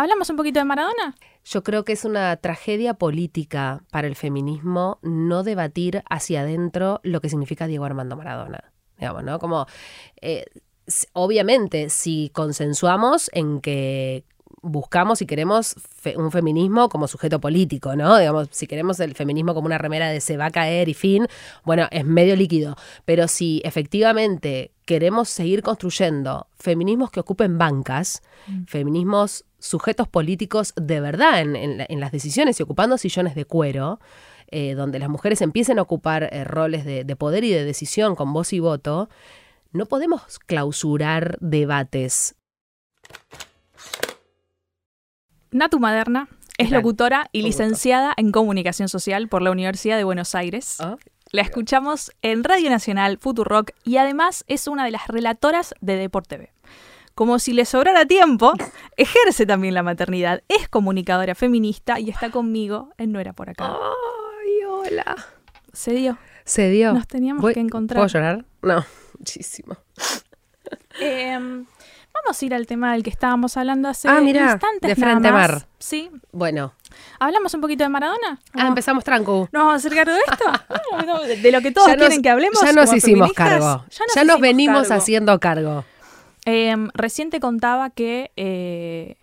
¿Hablamos un poquito de Maradona? Yo creo que es una tragedia política para el feminismo no debatir hacia adentro lo que significa Diego Armando Maradona. Digamos, ¿no? Como, eh, obviamente, si consensuamos en que buscamos y queremos fe- un feminismo como sujeto político, ¿no? Digamos, si queremos el feminismo como una remera de se va a caer y fin, bueno, es medio líquido. Pero si efectivamente queremos seguir construyendo feminismos que ocupen bancas, feminismos sujetos políticos de verdad en, en la- en las decisiones y ocupando sillones de cuero, eh, donde las mujeres empiecen a ocupar eh, roles de, de poder y de decisión con voz y voto, no podemos clausurar debates. Natu Maderna es locutora y licenciada en Comunicación Social por la Universidad de Buenos Aires. ¿Ah? La escuchamos en Radio Nacional, Futurock y además es una de las relatoras de Deport TV. Como si le sobrara tiempo, ejerce también la maternidad, es comunicadora feminista y está conmigo en No Era Por Acá. Ay, hola. Se dio. Se dio. Nos teníamos Voy- que encontrar. ¿Puedo llorar? No, muchísimo. Em, vamos a ir al tema del que estábamos hablando hace Ah, mirá, instantes. de nada frente más. mar. Sí. Bueno, ¿Hablamos un poquito de Maradona? ah, empezamos tranco. ¿Nos vamos a hacer cargo de esto? De, de lo que todos Ya nos- quieren que hablemos. Ya nos hicimos cargo. Ya nos, Ya nos hicimos venimos cargo. haciendo cargo. Em, recién te contaba que eh,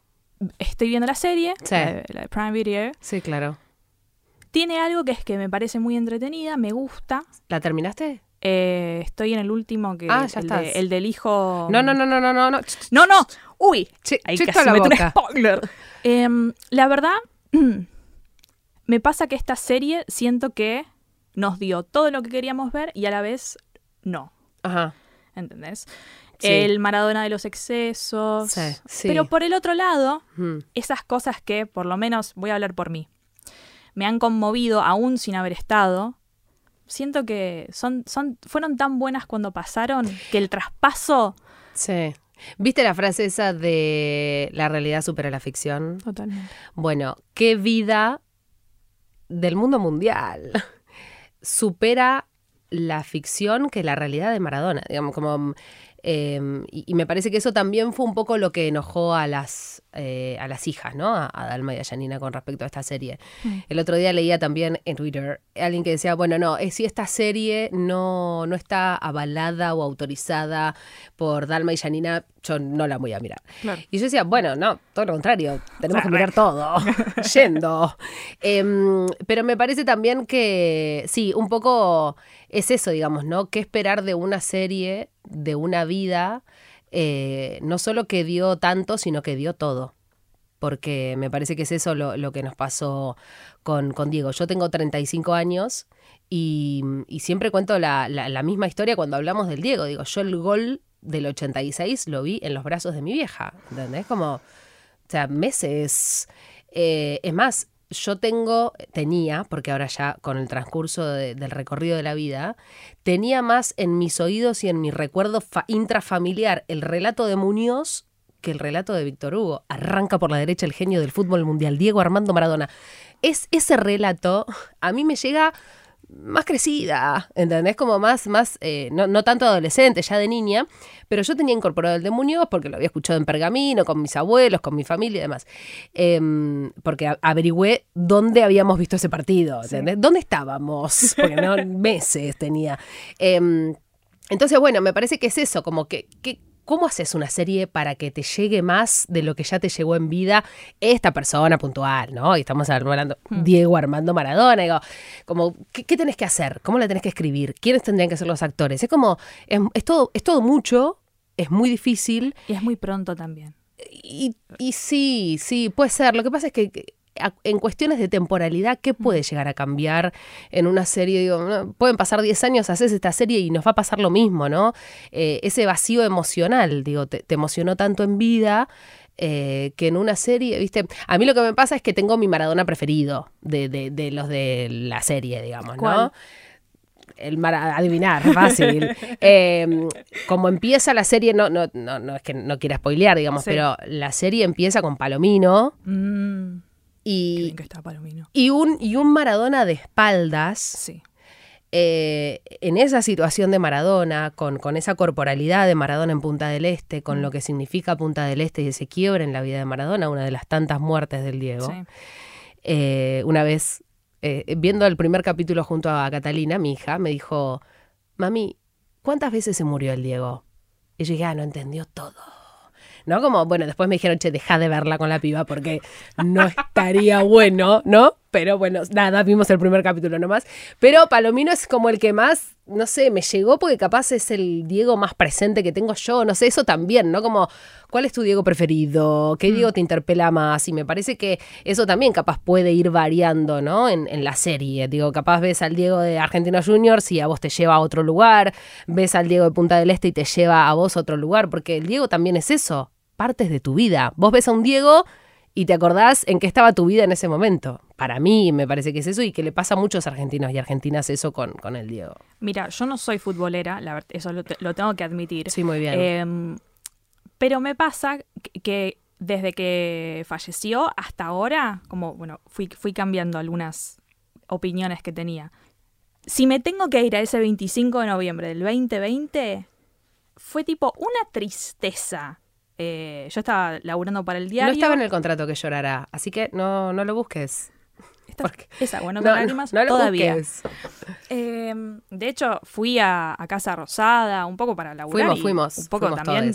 estoy viendo la serie, Sí. la de Prime Video. Sí, claro. Tiene algo que es que me parece muy entretenida, me gusta. ¿La terminaste? Eh, estoy en el último que Ah, ya el, estás. de- el del hijo. No, no, no, no, no, no. no. No, no. Uy, Che, casi la meto un boca. spoiler. Em, la verdad, me pasa que esta serie siento que nos dio todo lo que queríamos ver y a la vez no. Ajá. ¿Entendés? Sí. El Maradona de los excesos. Sí, sí. Pero por el otro lado, Mm. esas cosas que, por lo menos, voy a hablar por mí, me han conmovido aún sin haber estado. Siento que son, son, fueron tan buenas cuando pasaron que el traspaso. Sí. ¿Viste la frase esa de la realidad supera la ficción? Totalmente. Bueno, qué vida del mundo mundial supera la ficción que la realidad de Maradona. Digamos, como. Eh, y, y me parece que eso también fue un poco lo que enojó a las, eh, a las hijas, ¿no? A, a Dalma y a Janina con respecto a esta serie. Mm. El otro día leía también en Twitter alguien que decía, bueno, no, es si esta serie no, no está avalada o autorizada por Dalma y Janina, yo no la voy a mirar. Claro. Y yo decía, bueno, no, todo lo contrario, tenemos que mirar todo, yendo. Em, pero me parece también que, sí, un poco es eso, digamos, ¿no? ¿Qué esperar de una serie, de una vida, eh, no solo que dio tanto, sino que dio todo? Porque me parece que es eso lo, lo que nos pasó con, con Diego. Yo tengo 35 años y, y siempre cuento la, la- misma historia cuando hablamos del Diego. Digo, yo el gol del 86 lo vi en los brazos de mi vieja. ¿Entendés? Como, o sea, meses. Eh, es más, yo tengo, tenía, porque ahora ya con el transcurso de- del recorrido de la vida, tenía más en mis oídos y en mi recuerdo fa- intrafamiliar el relato de Muñoz que el relato de Víctor Hugo. Arranca por la derecha el genio del fútbol mundial, Diego Armando Maradona. Es ese relato, a mí me llega más crecida, ¿entendés? Como más, más eh, no, no tanto adolescente, ya de niña, pero yo tenía incorporado el de Muñoz porque lo había escuchado en pergamino, con mis abuelos, con mi familia y demás. Em, porque averigüé dónde habíamos visto ese partido, ¿entendés? ¿Dónde estábamos? Porque no, meses tenía. Em, entonces, bueno, me parece que es eso, como que, que- ¿cómo haces una serie para que te llegue más de lo que ya te llegó en vida esta persona puntual, ¿no? Y estamos hablando Diego Armando Maradona, digo, como, ¿qué, qué tenés que hacer? ¿Cómo la tenés que escribir? ¿Quiénes tendrían que ser los actores? Es como, es, es todo, es todo mucho, es muy difícil, Y es muy pronto también. y, y sí, sí, puede ser. Lo que pasa es que en cuestiones de temporalidad, ¿qué puede llegar a cambiar en una serie? Digo, pueden pasar 10 años, haces esta serie y nos va a pasar lo mismo, ¿no? Eh, ese vacío emocional, digo, te, te emocionó tanto en vida. eh, que en una serie, ¿viste? A mí lo que me pasa es que tengo mi Maradona preferido de, de, de los de la serie, digamos, ¿no? ¿Cuál? el Mara- adivinar, fácil. Eh, como empieza la serie, no, no, no, no es que no quiera spoilear, digamos, Sí. pero la serie empieza con Palomino Mm, y, bien que está Palomino. y, un, y un Maradona de espaldas Sí. eh, en esa situación de Maradona, con, con, esa corporalidad de Maradona en Punta del Este, con lo que significa Punta del Este y ese quiebre en la vida de Maradona, una de las tantas muertes del Diego, eh, una vez eh, viendo el primer capítulo junto a Catalina, mi hija, me dijo, mami, ¿cuántas veces se murió el Diego? Y yo dije, ah, no entendió todo. ¿No? Como, bueno, después me dijeron, che, deja de verla con la piba porque no estaría bueno, ¿no? Pero bueno, nada, vimos el primer capítulo nomás. Pero Palomino es como el que más, no sé, me llegó porque capaz es el Diego más presente que tengo yo, no sé, eso también, ¿no? Como, ¿cuál es tu Diego preferido? ¿Qué Diego mm. te interpela más? Y me parece que eso también capaz puede ir variando, ¿no? En, en la serie. Digo, capaz ves al Diego de Argentinos Juniors y a vos te lleva a otro lugar, ves al Diego de Punta del Este y te lleva a vos a otro lugar, porque el Diego también es eso, partes de tu vida. Vos ves a un Diego y te acordás en qué estaba tu vida en ese momento. Para mí me parece que es eso y que le pasa a muchos argentinos y argentinas eso con, con el Diego. Mira, yo no soy futbolera, la verdad, eso lo, tengo que admitir. Sí, muy bien. Em, pero me pasa que desde que falleció hasta ahora, como, bueno, fui, fui cambiando algunas opiniones que tenía. Si me tengo que ir a ese 25 de noviembre del 2020, fue tipo una tristeza eh, yo estaba laburando para el diario. No estaba en el contrato que llorará, así que no, no lo busques. esa, bueno, no, lágrimas no, todavía. Em, de hecho, fui a, Casa Rosada un poco para laburar. Fuimos, fuimos. Un poco también.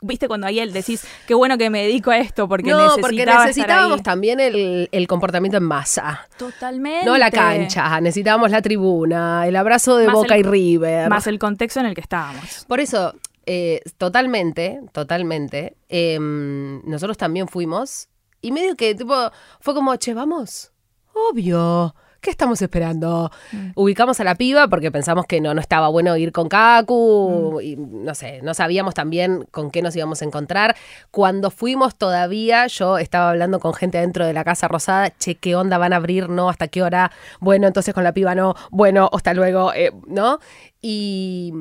Viste cuando ahí él decís, qué bueno que me dedico a esto porque no, porque necesitábamos también el, el, comportamiento en masa. Totalmente. No la cancha, necesitábamos la tribuna, el abrazo de Boca y River. Más el contexto en el que estábamos. Por eso, eh, totalmente, totalmente. Em, nosotros también fuimos. Y medio que, tipo, fue como, che, vamos. Obvio. ¿Qué estamos esperando? Mm. Ubicamos a la piba porque pensamos que no, no estaba bueno ir con Kaku. Mm. Y no sé, no sabíamos también con qué nos íbamos a encontrar. Cuando fuimos todavía, yo estaba hablando con gente dentro de la Casa Rosada. Che, ¿qué onda van a abrir? ¿No? ¿Hasta qué hora? Bueno, entonces con la piba no. Bueno, hasta luego. Eh, ¿No? Y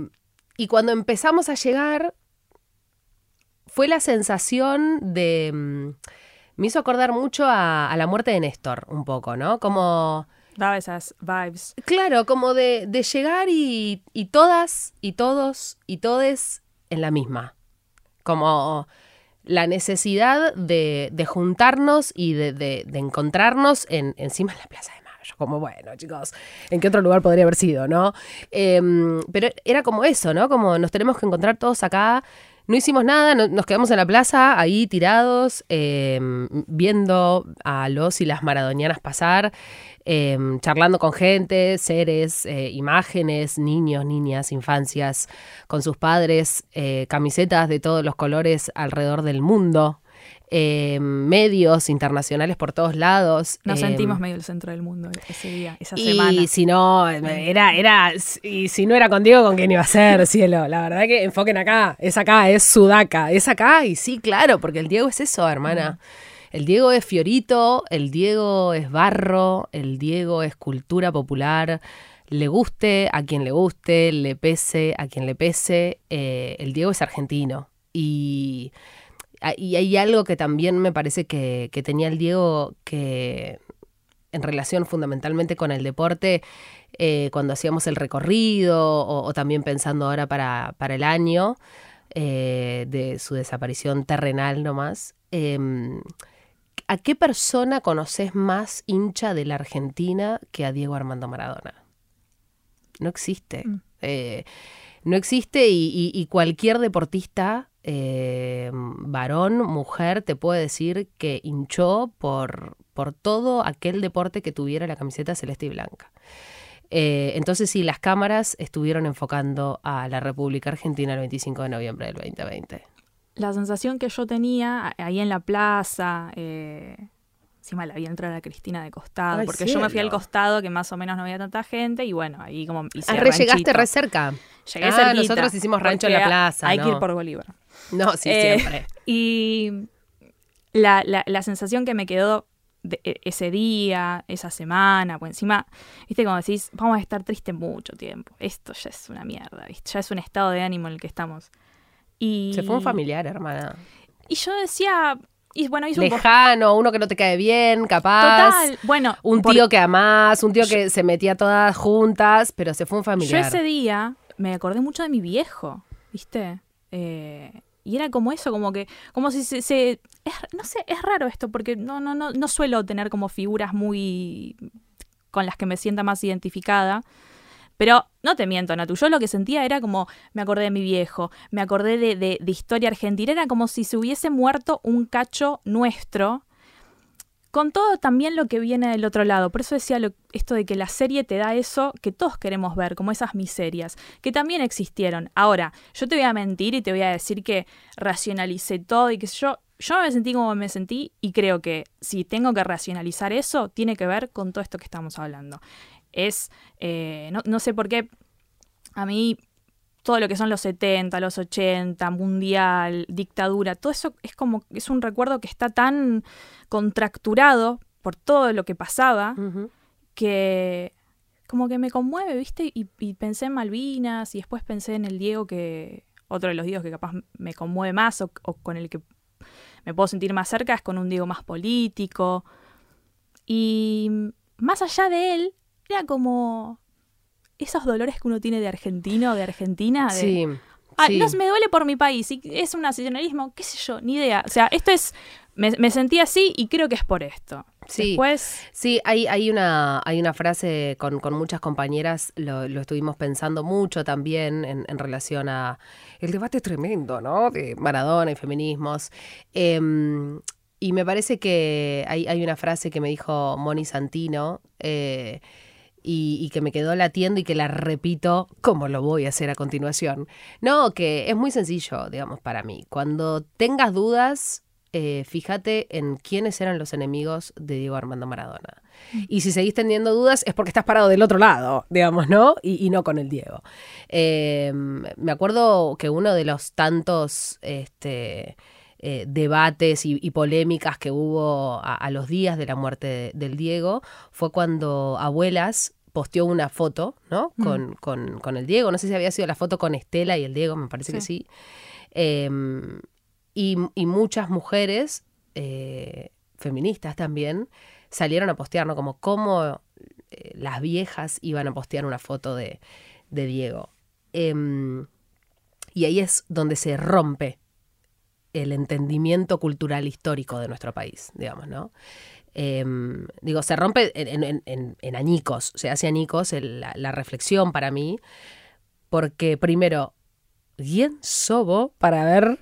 y cuando empezamos a llegar, fue la sensación de... Mm, me hizo acordar mucho a, la muerte de Néstor, un poco, ¿no? Como... Daba esas vibes. Claro, como de, llegar y, todas, y todos, y todes en la misma. Como la necesidad de, juntarnos y de, encontrarnos en, encima de la plaza de como, bueno, chicos, ¿en qué otro lugar podría haber sido, no? Em, pero era como eso, ¿no? Como nos tenemos que encontrar todos acá. No hicimos nada, nos quedamos en la plaza, ahí tirados, em, viendo a los y las maradonianas pasar, em, charlando con gente, seres, eh, imágenes, niños, niñas, infancias, con sus padres, eh, camisetas de todos los colores alrededor del mundo, eh, medios internacionales por todos lados. Nos eh, sentimos medio el centro del mundo ese día, esa semana. Y si no, era, era, y si no era con Diego, ¿con quién iba a ser, cielo? La verdad que enfoquen acá, es acá, es Sudaca, es acá, y sí, claro, porque el Diego es eso, hermana. El Diego es fiorito, el Diego es barro, el Diego es cultura popular le guste a quien le guste, le pese a quien le pese, eh, el Diego es argentino. Y y hay algo que también me parece que, tenía el Diego que en relación fundamentalmente con el deporte, eh, cuando hacíamos el recorrido o, también pensando ahora para, para el año eh, de su desaparición terrenal nomás, em, ¿a qué persona conoces más hincha de la Argentina que a Diego Armando Maradona? No existe. Mm. Eh, no existe y cualquier deportista eh, varón, mujer, te puede decir que hinchó por, por todo aquel deporte que tuviera la camiseta celeste y blanca. Eh, entonces sí, las cámaras estuvieron enfocando a la República Argentina el 25 de noviembre del 2020. La sensación que yo tenía ahí en la plaza, eh, encima la vi entrar a Cristina de costado, porque yo me fui al costado que más o menos no había tanta gente y bueno, ahí como hice ah, re llegaste re cerca. Llegué ah, nosotros hicimos rancho en la plaza. Hay que ir por Bolívar. No, sí, eh, siempre. Y la, la, sensación que me quedó de e, ese día, esa semana, pues encima, viste, como decís, vamos a estar tristes mucho tiempo. Esto ya es una mierda, ¿viste? Ya es un estado de ánimo en el que estamos. Y... Se fue un familiar, hermana. Y yo decía, Y bueno, hizo un Lejano, uno que no te cae bien, capaz. Total. Bueno, Un por- tío que amás, un tío que se metía todas juntas, pero se fue un Yo familiar. ese día me acordé mucho de mi viejo, ¿viste? Eh, y era como eso, como que, como si se, se- es- no sé, es raro esto, porque no, no, no, no suelo tener como figuras muy con las que me sienta más identificada. Pero no te miento, Natu, yo lo que sentía era como, me acordé de mi viejo, me acordé de, de- de historia argentina, era como si se hubiese muerto un cacho nuestro, con todo también lo que viene del otro lado. Por eso decía esto de que la serie te da eso que todos queremos ver, como esas miserias, que también existieron. Ahora, yo te voy a mentir y te voy a decir que racionalicé todo y que yo, yo me sentí como me sentí y creo que si tengo que racionalizar eso, tiene que ver con todo esto que estamos hablando. Es, eh, no, no sé por qué, a mí todo lo que son los 70, los 80, mundial, dictadura, todo eso es como, es un recuerdo que está tan contracturado por todo lo que pasaba que como que me conmueve, ¿viste? Y, y pensé en Malvinas y después pensé en el Diego que, otro de los Diegos que capaz me conmueve más o, o con el que me puedo sentir más cerca es con un Diego más político. Y más allá de él, era como esos dolores que uno tiene de argentino, de Argentina, de, Sí. Ah, sí. no, me duele por mi país. Y es un nacionalismo, qué sé yo, ni idea. O sea, esto es. Me, me sentí así y creo que es por esto. Sí. Después. Sí, hay, hay, una, hay una frase con, con muchas compañeras, lo, lo estuvimos pensando mucho también en, en relación a el debate tremendo, ¿no? De Maradona y feminismos. Em, y me parece que hay, hay una frase que me dijo Moni Santino eh, y, y que me quedó latiendo y que la repito como lo voy a hacer a continuación. No, que es muy sencillo, digamos, para mí. Cuando tengas dudas, eh, fíjate en quiénes eran los enemigos de Diego Armando Maradona. Y si seguís teniendo dudas es porque estás parado del otro lado, digamos, ¿no? Y, y no con el Diego. Eh, me acuerdo que uno de los tantos este, eh, debates y, y polémicas que hubo a, a los días de la muerte de- del Diego fue cuando Abuelas posteó una foto, ¿no? Mm. Con, con- con el Diego. No sé si había sido la foto con Estela y el Diego, me parece que sí. Eh, y, y muchas mujeres eh, feministas también salieron a postear, ¿no? Como cómo eh, las viejas iban a postear una foto de, de Diego. Em, y ahí es donde se rompe el entendimiento cultural histórico de nuestro país, digamos, ¿no? Em, digo, se rompe en, en- añicos, se hace añicos la reflexión para mí, porque primero, ¿quién sobo para ver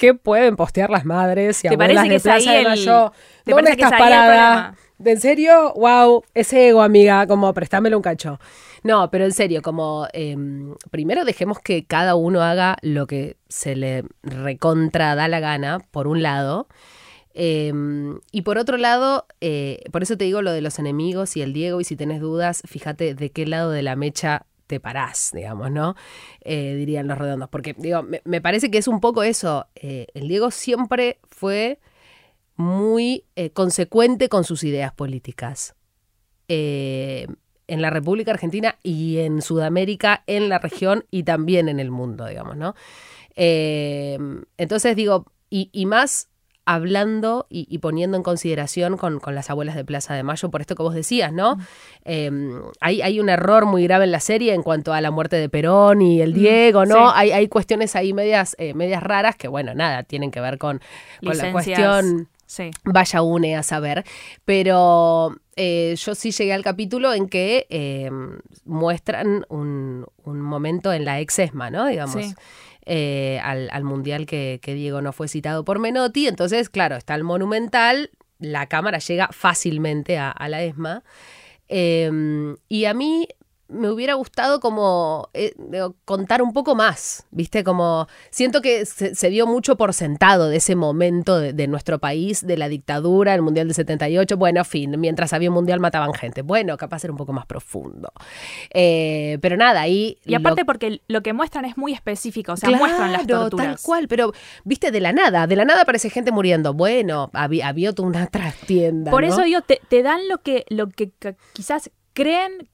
qué pueden postear las madres y ¿Te abuelas parece de Plaza de el- Mayo? te ¿Dónde estás el parada? en serio? Wow, ese ego, amiga, como préstamelo un cacho. No, pero en serio, como em, primero dejemos que cada uno haga lo que se le recontra da la gana, por un lado. Em, y por otro lado, eh, por eso te digo lo de los enemigos y el Diego, y si tenés dudas, fíjate de qué lado de la mecha te parás, digamos, ¿no? Eh, dirían los redondos. Porque, digo, me, parece que es un poco eso. eh, el Diego siempre fue muy eh, consecuente con sus ideas políticas. En la República Argentina y en Sudamérica, en la región y también en el mundo, digamos, ¿no? Entonces digo, y más hablando y, y poniendo en consideración con, con las abuelas de Plaza de Mayo, por esto que vos decías, ¿no? Eh, hay, hay un error muy grave en la serie en cuanto a la muerte de Perón y el Diego, ¿no? sí. Hay, hay cuestiones ahí medias, eh, medias raras que, bueno, nada, tienen que ver con, con la cuestión Sí. vaya une a saber. Pero eh, yo sí llegué al capítulo en que eh, muestran un, un momento en la ex-ESMA, ¿no? Digamos. Sí. Eh, al, al mundial que, Diego no fue citado por Menotti. Entonces, claro, está el Monumental, la cámara llega fácilmente a, la ESMA. Eh, y a mí me hubiera gustado como eh, contar un poco más, ¿viste? Como siento que se, se dio mucho por sentado de ese momento de, de nuestro país, de la dictadura, el Mundial del 78. Bueno, fin, mientras había un Mundial mataban gente. Bueno, capaz era un poco más profundo. Eh, pero nada, ahí... Y aparte lo- porque lo que muestran es muy específico, o sea, muestran las torturas. tal cual, pero viste de la nada, de la nada aparece gente muriendo. Bueno, había, había una trastienda. Por ¿no? eso digo, te, te dan lo que, lo que quizás creen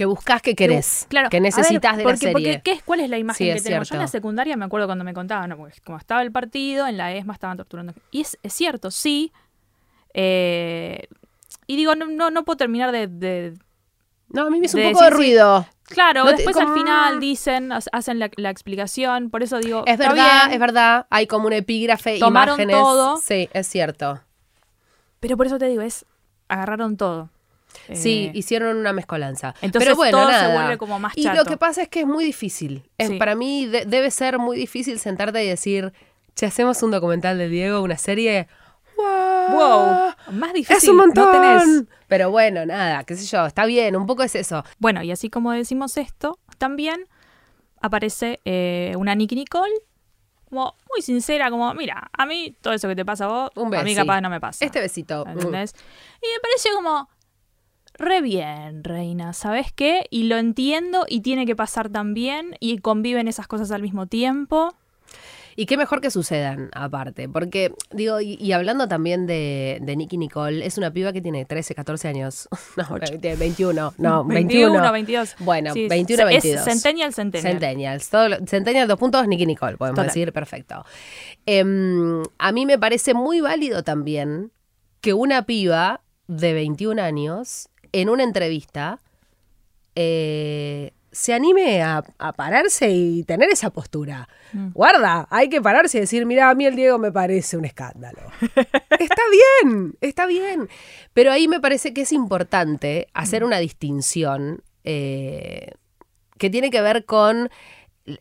que buscas que querés. Claro, Que necesitas de la porque, serie. Porque, ¿qué es, ¿cuál es la imagen Sí, que tenemos? Yo en la secundaria me acuerdo cuando me contaban, no, porque como estaba el partido, en la ESMA estaban torturando. Y es, es cierto, sí. eh, y digo, no, no, no puedo terminar de, de- No, a mí me hizo un poco de sí. ruido. Claro, No te- después como- al final dicen, ha- hacen la, la explicación, por eso digo, Es verdad, bien, es verdad. Hay como un epígrafe, Tomaron imágenes. todo. Sí, es cierto. pero por eso te digo, es, agarraron todo. Sí, Eh, hicieron una mezcolanza. Entonces Pero bueno, todo se nada. vuelve como más Y lo que pasa es que es muy difícil. Es, Sí. Para mí de- debe ser muy difícil sentarte y decir, che, hacemos un documental de Diego, una serie. ¡Wow! Wow, más difícil Es un montón. no tenés. Pero bueno, nada, qué sé yo, está bien, un poco es eso. Bueno, y así como decimos esto, también aparece eh, una Nicky Nicole, como muy sincera, como, mira, a mí todo eso que te pasa a vos, Un a mí capaz no me pasa. Este besito. ¿Entendés? Y me parece como, re bien, reina, ¿sabes qué? Y lo entiendo y tiene que pasar también y conviven esas cosas al mismo tiempo. Y qué mejor que sucedan, aparte. Porque, digo, y, y hablando también de, de Nicky Nicole, es una piba que tiene 13, 14 años. No, tiene 21. No, 21. 21, 22. Bueno, Sí, 21, es 22. Centennial, Centennial. Centennials. Todo, Centennial, dos puntos, Nicky Nicole, podemos Total. decir, perfecto. Em, a mí me parece muy válido también que una piba de 21 años, en una entrevista, eh, se anime a, a pararse y tener esa postura. Mm. Guarda, hay que pararse y decir, mira, a mí el Diego me parece un escándalo. está bien, está bien. Pero ahí me parece que es importante hacer una distinción eh, que tiene que ver con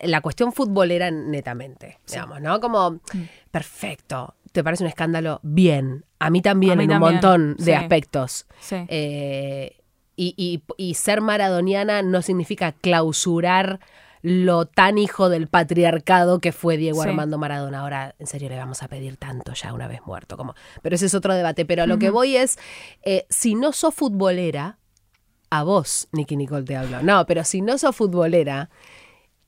la cuestión futbolera netamente, digamos, ¿no? Como, perfecto, ¿te parece un escándalo? Bien. A mí también A mí en también, un montón de sí. aspectos. Sí. Eh, y, y- y ser maradoniana no significa clausurar lo tan hijo del patriarcado que fue Diego Sí. Armando Maradona. Ahora, en serio, le vamos a pedir tanto ya una vez muerto. Como... Pero ese es otro debate. Pero a lo que voy es, eh, si no sos futbolera, a vos, Nicky Nicole, te hablo. No, pero si no sos futbolera,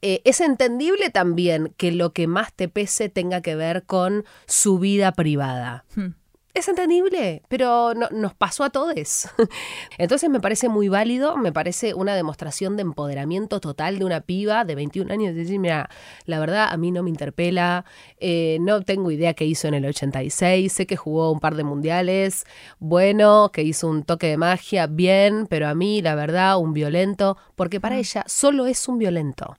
eh, es entendible también que lo que más te pese tenga que ver con su vida privada. Hmm. Es entendible, pero no- nos pasó a todos. Entonces me parece muy válido, me parece una demostración de empoderamiento total de una piba de 21 años. Decir, mira, la verdad a mí no me interpela, eh, no tengo idea qué hizo en el 86, sé que jugó un par de mundiales, bueno, que hizo un toque de magia, bien, pero a mí la verdad un violento, porque para ella solo es un violento.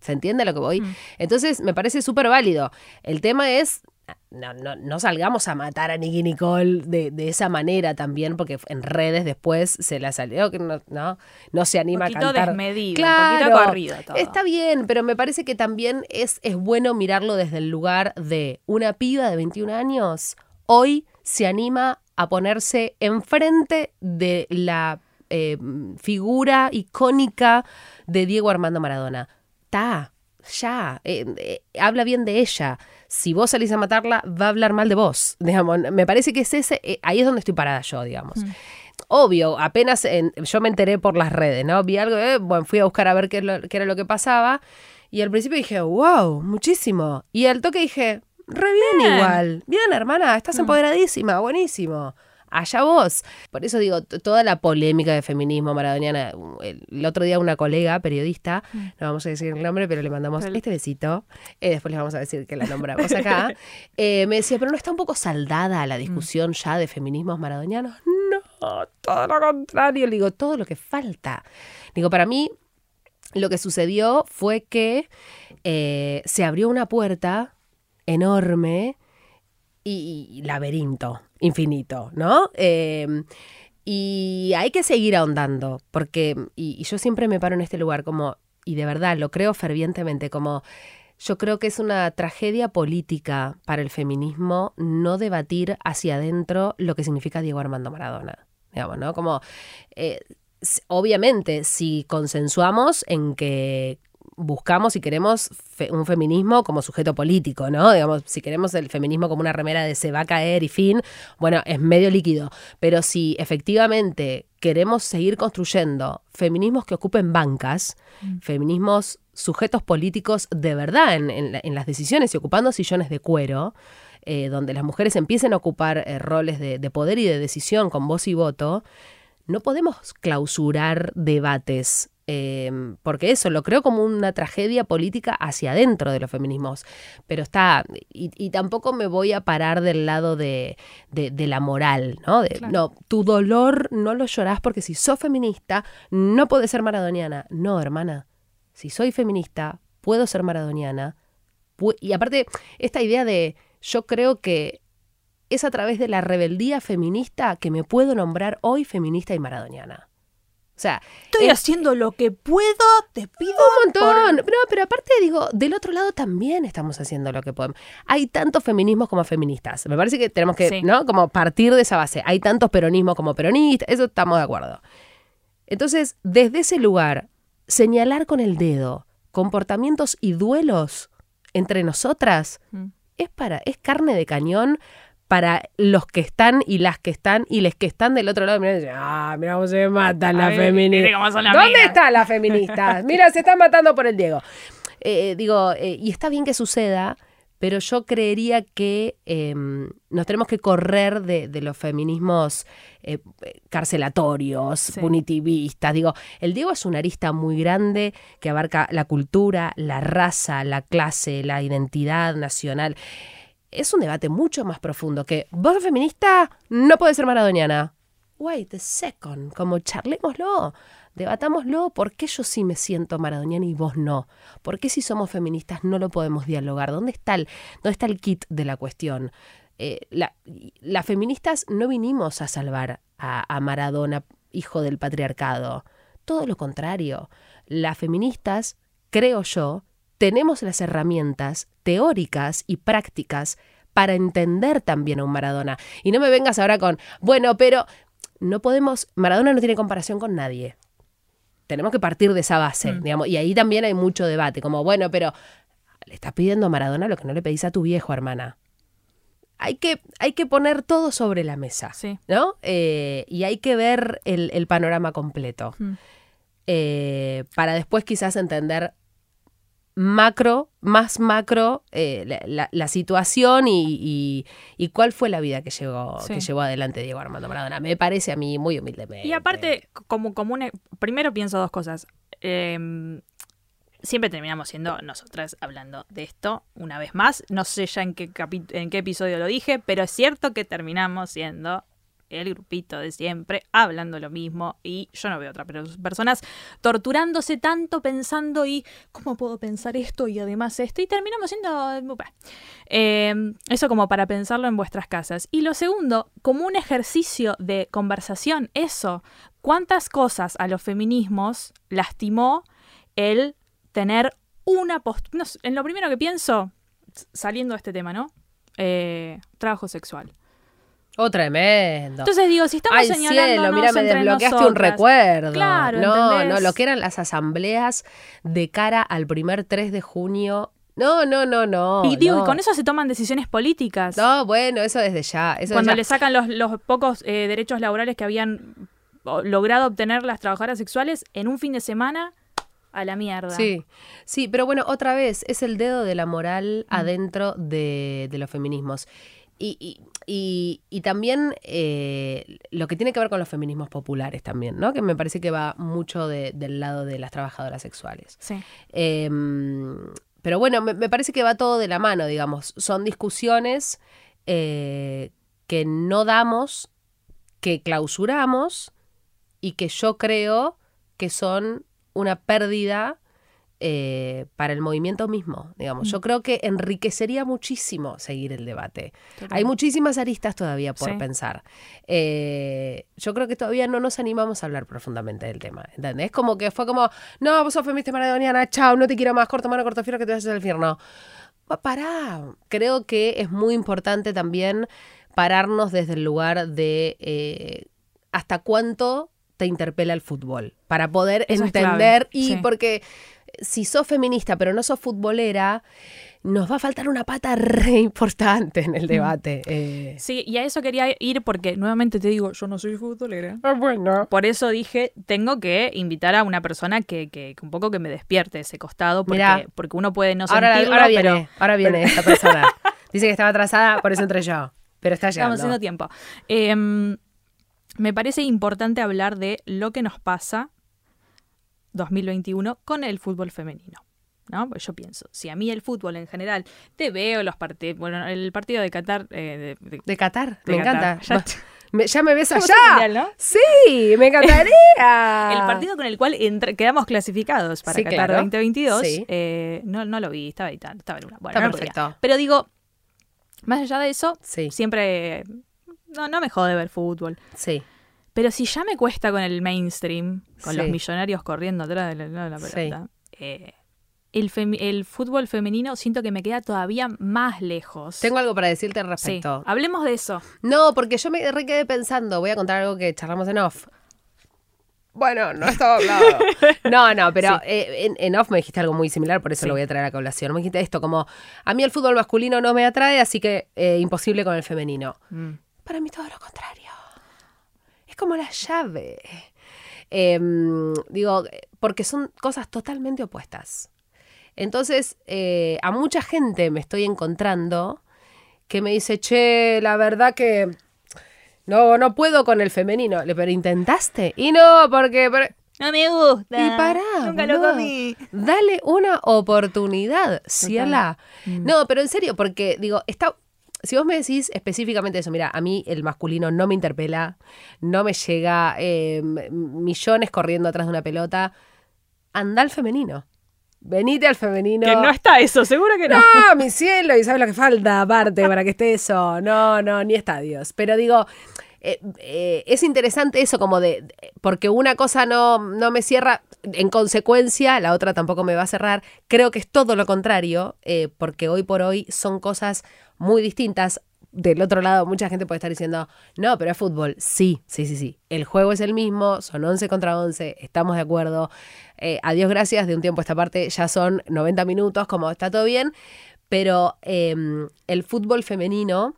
¿Se entiende a lo que voy? Entonces me parece súper válido. El tema es, no, no, no salgamos a matar a Nicky Nicole de, de esa manera también, porque en redes después se la salió que no, no, no se anima Un poquito a cantar. desmedido, un poquito corrido todo. Está bien, pero me parece que también es, es bueno mirarlo desde el lugar de una piba de 21 años, hoy se anima a ponerse enfrente de la eh, figura icónica de Diego Armando Maradona. Ta, ya, eh, eh, habla bien de ella. Si vos salís a matarla, va a hablar mal de vos. Digamos, me parece que es ese, eh, ahí es donde estoy parada yo, digamos. Obvio, apenas en- yo me enteré por las redes, ¿no? Vi algo, eh, bueno, fui a buscar a ver qué, lo- qué era lo que pasaba. Y al principio dije, wow, muchísimo. Y al toque dije, re bien, Bien. igual. Bien, hermana, estás empoderadísima, buenísimo. Allá vos. Por eso digo, toda la polémica de feminismo maradoniana. El, el otro día una colega periodista, no vamos a decir el nombre, pero le mandamos este besito. eh, después les vamos a decir que la nombramos acá. eh, me decía, pero no está un poco saldada la discusión ya de feminismos maradonianos. No, todo lo contrario. Le digo, todo lo que falta. Digo, para mí, lo que sucedió fue que eh, se abrió una puerta enorme y, y laberinto infinito, ¿no? Eh, y hay que seguir ahondando, porque, y, yo siempre me paro en este lugar como, y de verdad lo creo fervientemente, como yo creo que es una tragedia política para el feminismo no debatir hacia adentro lo que significa Diego Armando Maradona, digamos, ¿no? Como, eh, obviamente, si consensuamos en que buscamos y queremos fe- un feminismo como sujeto político, ¿no? Digamos, si queremos el feminismo como una remera de se va a caer y fin, bueno, es medio líquido. Pero si efectivamente queremos seguir construyendo feminismos que ocupen bancas, feminismos sujetos políticos de verdad en, en la- en las decisiones y ocupando sillones de cuero, eh, donde las mujeres empiecen a ocupar eh, roles de, de poder y de decisión con voz y voto, no podemos clausurar debates eh, porque eso lo creo como una tragedia política hacia adentro de los feminismos, pero está, y, tampoco me voy a parar del lado de, de, la moral, ¿no? No, tu dolor no lo llorás porque si sos feminista no puedes ser maradoniana. No, hermana, si soy feminista puedo ser maradoniana. Y aparte, esta idea de yo creo que es a través de la rebeldía feminista que me puedo nombrar hoy feminista y maradoniana. O sea, estoy haciendo lo que puedo, te pido un montón. No, pero aparte digo, del otro lado también estamos haciendo lo que podemos. Hay tantos feminismos como feministas. Me parece que tenemos que, ¿no? Como partir de esa base. Hay tantos peronismos como peronistas, eso estamos de acuerdo. Entonces, desde ese lugar, señalar con el dedo comportamientos y duelos entre nosotras mm. es para es carne de cañón para los que están y las que están y les que están del otro lado. Mira, ah, mira cómo se matan las feministas. ¿Dónde están las feministas? Mira, se están matando por el Diego. Eh, digo, eh, y está bien que suceda, pero yo creería que em, nos tenemos que correr de, los feminismos eh, carcelatorios, punitivistas. Digo, el Diego es una arista muy grande que abarca la cultura, la raza, la clase, la identidad nacional es un debate mucho más profundo que vos feminista no puede ser maradoniana. Wait a second, como charlémoslo, debatámoslo, ¿por qué yo sí me siento maradoniana y vos no? ¿Por qué si somos feministas no lo podemos dialogar? ¿Dónde está el, dónde está el kit de la cuestión? Eh, las feministas no vinimos a salvar a, a Maradona, hijo del patriarcado. Todo lo contrario. Las feministas, creo yo, tenemos las herramientas teóricas y prácticas para entender también a un Maradona. Y no me vengas ahora con, bueno, pero no podemos, Maradona no tiene comparación con nadie. Tenemos que partir de esa base, mm. digamos, y ahí también hay mucho debate, como, bueno, pero le estás pidiendo a Maradona lo que no le pedís a tu viejo, hermana. Hay que, hay que poner todo sobre la mesa, ¿no? Eh, y hay que ver el, panorama completo. Mm. Eh, para después quizás entender macro, más macro, eh, la, situación y, cuál fue la vida que llevó, que llevó adelante Diego Armando Maradona. Me parece a mí muy humildemente. Y aparte, como común, primero pienso dos cosas. Em, siempre terminamos siendo nosotras hablando de esto una vez más. No sé ya en qué, en qué episodio lo dije, pero es cierto que terminamos siendo el grupito de siempre, hablando lo mismo y yo no veo otra personas torturándose tanto pensando y cómo puedo pensar esto y además esto y terminamos siendo... Eh, eso como para pensarlo en vuestras casas. Y lo segundo, como un ejercicio de conversación, eso, ¿cuántas cosas a los feminismos lastimó el tener una postura... en lo primero que pienso, saliendo de este tema, ¿no? Eh, trabajo sexual. Oh, tremendo. Entonces digo, si estamos Ay, cielo, mira, me desbloqueaste un recuerdo. Claro, no, no, lo que eran las asambleas de cara al primer 3 de junio no, no, no, no. Y digo, y con eso se toman decisiones políticas. No, bueno, eso desde ya. Cuando le sacan los, los pocos eh, derechos laborales que habían logrado obtener las trabajadoras sexuales en un fin de semana, a la mierda. Sí, sí, pero bueno, otra vez, es el dedo de la moral mm. adentro de, de los feminismos. Y, y, y, también eh, lo que tiene que ver con los feminismos populares también, ¿no? Que me parece que va mucho del lado de las trabajadoras sexuales. Sí. Em, pero bueno, me, parece que va todo de la mano, digamos. Son discusiones eh, que no damos, que clausuramos y que yo creo que son una pérdida eh, para el movimiento mismo, digamos. Yo mm. creo que enriquecería muchísimo seguir el debate. Hay muchísimas aristas todavía por pensar. Eh, yo creo que todavía no nos animamos a hablar profundamente del tema. Es como que fue como, no, vos sos feminista maradoniana, chao, no te quiero más, corto mano, corto fiero, que te vas al infierno. Pará. Creo que es muy importante también pararnos desde el lugar de eh, hasta cuánto te interpela el fútbol, para poder entender y porque si sos feminista pero no sos futbolera, nos va a faltar una pata re importante en el mm. debate. Eh. Sí, y a eso quería ir porque nuevamente te digo, yo no soy futbolera. Ah, bueno. Por eso dije, tengo que invitar a una persona que, que, un poco que me despierte ese costado, porque, porque uno puede no ahora, sentirlo, ahora viene, Ahora viene esta persona. Dice que estaba atrasada, por eso entré yo. Pero está llegando. Estamos haciendo tiempo. Eh, me parece importante hablar de lo que nos pasa 2021 con el fútbol femenino. ¿no? Pues yo pienso, si a mí el fútbol en general, te veo los partidos, bueno, el partido de Qatar... eh, de, de- De Qatar, de me Qatar. encanta. Ya- me- ya me ves allá. un mundial, ¿no? Sí, me encantaría. El partido con el cual quedamos clasificados para Sí, Qatar claro. 2022, Sí. eh, no, no lo vi, estaba editando, estaba en una. Bueno, Está no podía. perfecto. Pero digo, más allá de eso, Sí, siempre. No, no me jode ver fútbol. sí. Pero si ya me cuesta con el mainstream, con Sí. los millonarios corriendo atrás de la, de la Sí. eh, el, fútbol femenino siento que me queda todavía más lejos. Tengo algo para decirte al Sí, respecto. hablemos de eso. No, porque yo me re quedé pensando, voy a contar algo que charlamos en off. Bueno, no estaba hablado. No, no, pero eh, en, en off me dijiste algo muy similar, por eso Sí. lo voy a traer a colación. Me dijiste esto, como a mí el fútbol masculino no me atrae, así que eh, imposible con el femenino. Mm. Para mí todo lo contrario. Como la llave. Em, digo, porque son cosas totalmente opuestas. Entonces, eh, a mucha gente me estoy encontrando que me dice, che, la verdad que no, no puedo con el femenino. Le pero intentaste. Y no, porque... pero- No me gusta. y pará, Nunca lo comí. Dale una oportunidad, ciela. Mm. No, pero en serio, porque digo, está. Si vos me decís específicamente eso, mira, a mí el masculino no me interpela, no me llega eh, millones corriendo atrás de una pelota. Anda al femenino. Venite al femenino. Que no está eso, seguro que no. No, mi cielo, y sabes lo que falta aparte para que esté eso. No, no, ni estadios. Pero digo, eh, eh, es interesante eso como de, porque una cosa no, no me cierra, en consecuencia, la otra tampoco me va a cerrar. Creo que es todo lo contrario, eh, porque hoy por hoy son cosas muy distintas. Del otro lado, mucha gente puede estar diciendo, no, pero es fútbol. Sí, sí, sí, sí. El juego es el mismo, son 11 contra 11, estamos de acuerdo. A Dios gracias, de un tiempo a esta parte ya son 90 minutos, como está todo bien. Pero eh, el fútbol femenino,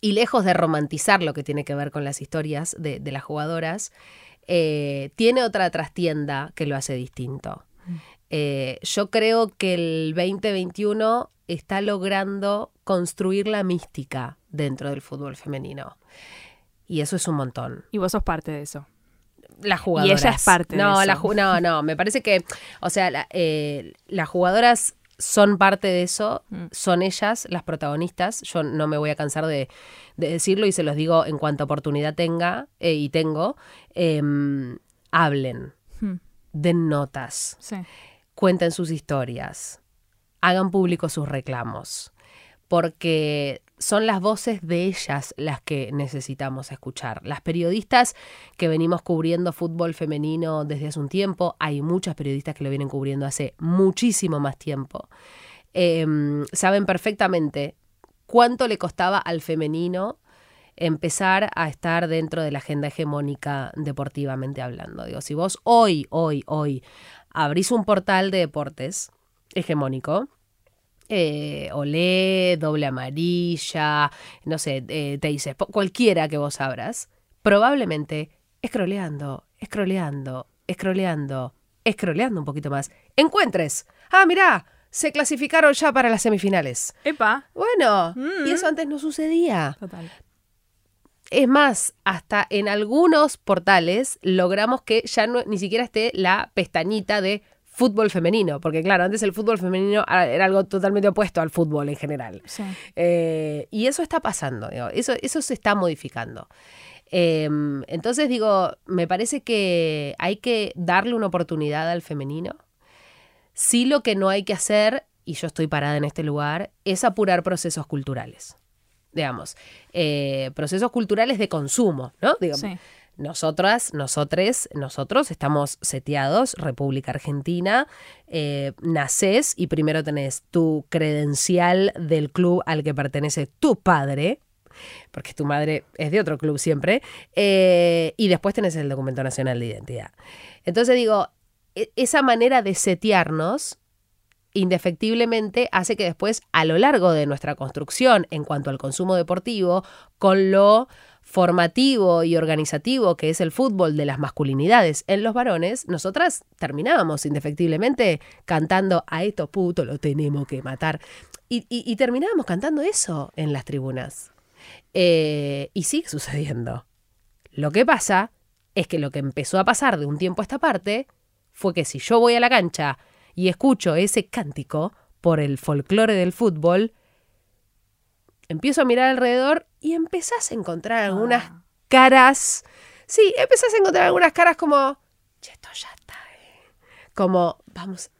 y lejos de romantizar lo que tiene que ver con las historias de, de las jugadoras, eh, tiene otra trastienda que lo hace distinto. Eh, yo creo que el 2021 está logrando construir la mística dentro del fútbol femenino. Y eso es un montón. Y vos sos parte de eso. Las jugadoras. ella es parte de no, eso. la no, no, me parece que, o sea, la- eh, las jugadoras son parte de eso, Mm. son ellas las protagonistas. Yo no me voy a cansar de, de decirlo y se los digo en cuanto oportunidad tenga eh, y tengo. em, hablen, Hmm, den notas, Sí. cuenten sus historias, hagan públicos sus reclamos, porque son las voces de ellas las que necesitamos escuchar. Las periodistas que venimos cubriendo fútbol femenino desde hace un tiempo, hay muchas periodistas que lo vienen cubriendo hace muchísimo más tiempo, em, saben perfectamente cuánto le costaba al femenino empezar a estar dentro de la agenda hegemónica deportivamente hablando. Digo, si vos hoy, hoy, hoy abrís un portal de deportes hegemónico, eh, Olé, doble amarilla, no sé, eh, te dices, cualquiera que vos abras, probablemente escroleando, escroleando, escroleando, escroleando un poquito más, encuentres, ah, mirá, se clasificaron ya para las semifinales. Epa. Bueno, Mm. y eso antes no sucedía. Total. Es más, hasta en algunos portales logramos que ya no, ni siquiera esté la pestañita de fútbol femenino, porque claro, antes el fútbol femenino ah, era algo totalmente opuesto al fútbol en general. Sí. Eh, y eso está pasando, digo, eso, eso se está modificando. Eh, entonces digo, me parece que hay que darle una oportunidad al femenino. Sí lo que no hay que hacer, y yo estoy parada en este lugar, es apurar procesos culturales. Digamos, eh, procesos culturales de consumo, ¿no? Digamos, Sí. Nosotras, nosotres, nosotros estamos seteados, República Argentina, eh, nacés y primero tenés tu credencial del club al que pertenece tu padre, porque tu madre es de otro club siempre, eh, y después tenés el documento nacional de identidad. Entonces digo, e- esa manera de setearnos indefectiblemente hace que después a lo largo de nuestra construcción en cuanto al consumo deportivo, con lo formativo y organizativo que es el fútbol de las masculinidades en los varones, nosotras terminábamos indefectiblemente cantando a estos putos lo tenemos que matar. Y terminábamos cantando eso en las tribunas. Eh, y sigue sucediendo. Lo que pasa es que lo que empezó a pasar de un tiempo a esta parte fue que si yo voy a la cancha y escucho ese cántico por el folclore del fútbol, empiezo a mirar alrededor y empezás a encontrar algunas Ah. caras. Sí, empezás a encontrar algunas caras como, "Che, esto ya está. eh". Como, vamos,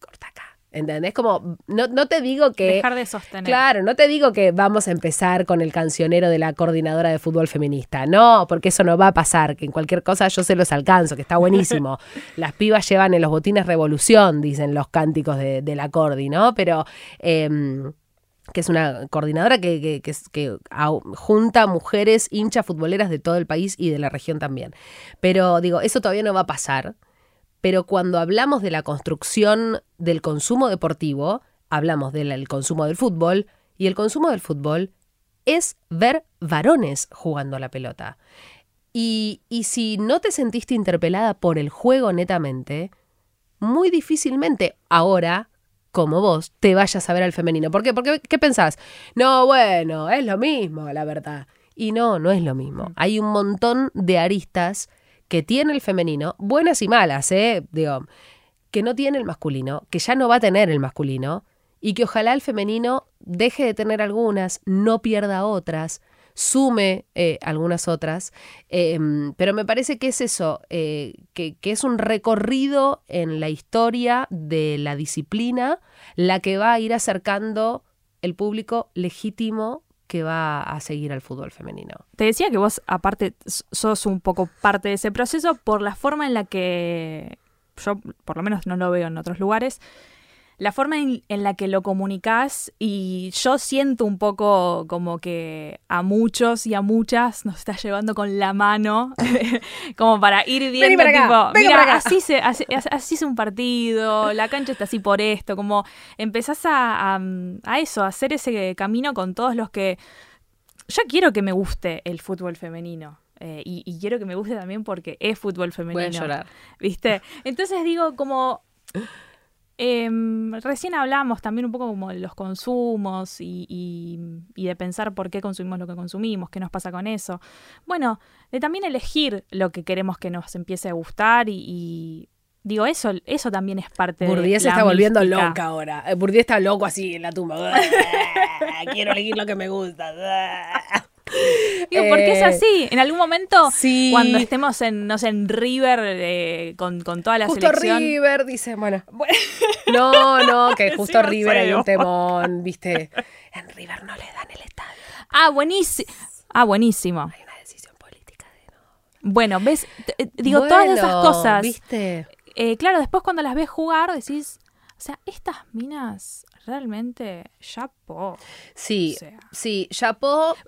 corta acá. ¿Entendés? Como, no, no te digo que... Dejar de sostener. Claro, no te digo que vamos a empezar con el cancionero de la coordinadora de fútbol feminista. No, porque eso no va a pasar, que en cualquier cosa yo se los alcanzo, que está buenísimo. Las pibas llevan en los botines revolución, dicen los cánticos de, de la cordi, ¿no? Pero... em, que es una coordinadora que, que- que junta mujeres hinchas futboleras de todo el país y de la región también. Pero digo, eso todavía no va a pasar. Pero cuando hablamos de la construcción del consumo deportivo, hablamos del el consumo del fútbol, y el consumo del fútbol es ver varones jugando a la pelota. Y, y si no te sentiste interpelada por el juego netamente, muy difícilmente ahora, como vos, te vayas a ver al femenino. ¿Por qué? Porque, ¿qué pensás? No, bueno, es lo mismo, la verdad. Y no, no es lo mismo. Hay un montón de aristas que tiene el femenino, buenas y malas, ¿eh? Digo, que no tiene el masculino, que ya no va a tener el masculino, y que ojalá el femenino deje de tener algunas, no pierda otras, sume eh, algunas otras, eh, pero me parece que es eso, eh, que, es un recorrido en la historia de la disciplina la que va a ir acercando el público legítimo que va a seguir al fútbol femenino. Te decía que vos, aparte, sos un poco parte de ese proceso por la forma en la que yo, por lo menos, no lo veo en otros lugares. La forma en, en la que lo comunicás y yo siento un poco como que a muchos y a muchas nos está llevando con la mano como para ir viendo para acá, tipo, mira, para acá". así se así, así es un partido, la cancha está así por esto, como empezás a, a, a eso, a hacer ese camino con todos los que yo quiero que me guste el fútbol femenino. eh, y, y quiero que me guste también porque es fútbol femenino. Voy a llorar. ¿Viste? Entonces digo, como. Em, recién hablamos también un poco como de los consumos y, y- y de pensar por qué consumimos lo que consumimos, qué nos pasa con eso. Bueno, de también elegir lo que queremos que nos empiece a gustar y. y digo, eso, eso también es parte de. Bourdieu se está volviendo loca ahora. Eh, Bourdieu está loco así en la tumba. Quiero elegir lo que me gusta. Digo, porque es Eh, así. En algún momento, sí. cuando estemos en, no sé, en River eh, con, con toda la Justo selección. River, dice, bueno. No, no, que justo River hay un temón, viste. En River no le dan el estadio. Ah, buenísimo. Ah, buenísimo. Hay una decisión política de no. Bueno, ves, eh, digo, todas esas cosas. ¿Viste? eh, claro, después cuando las ves jugar, decís, sea, estas minas realmente, chapo. Sí, O sea. sí.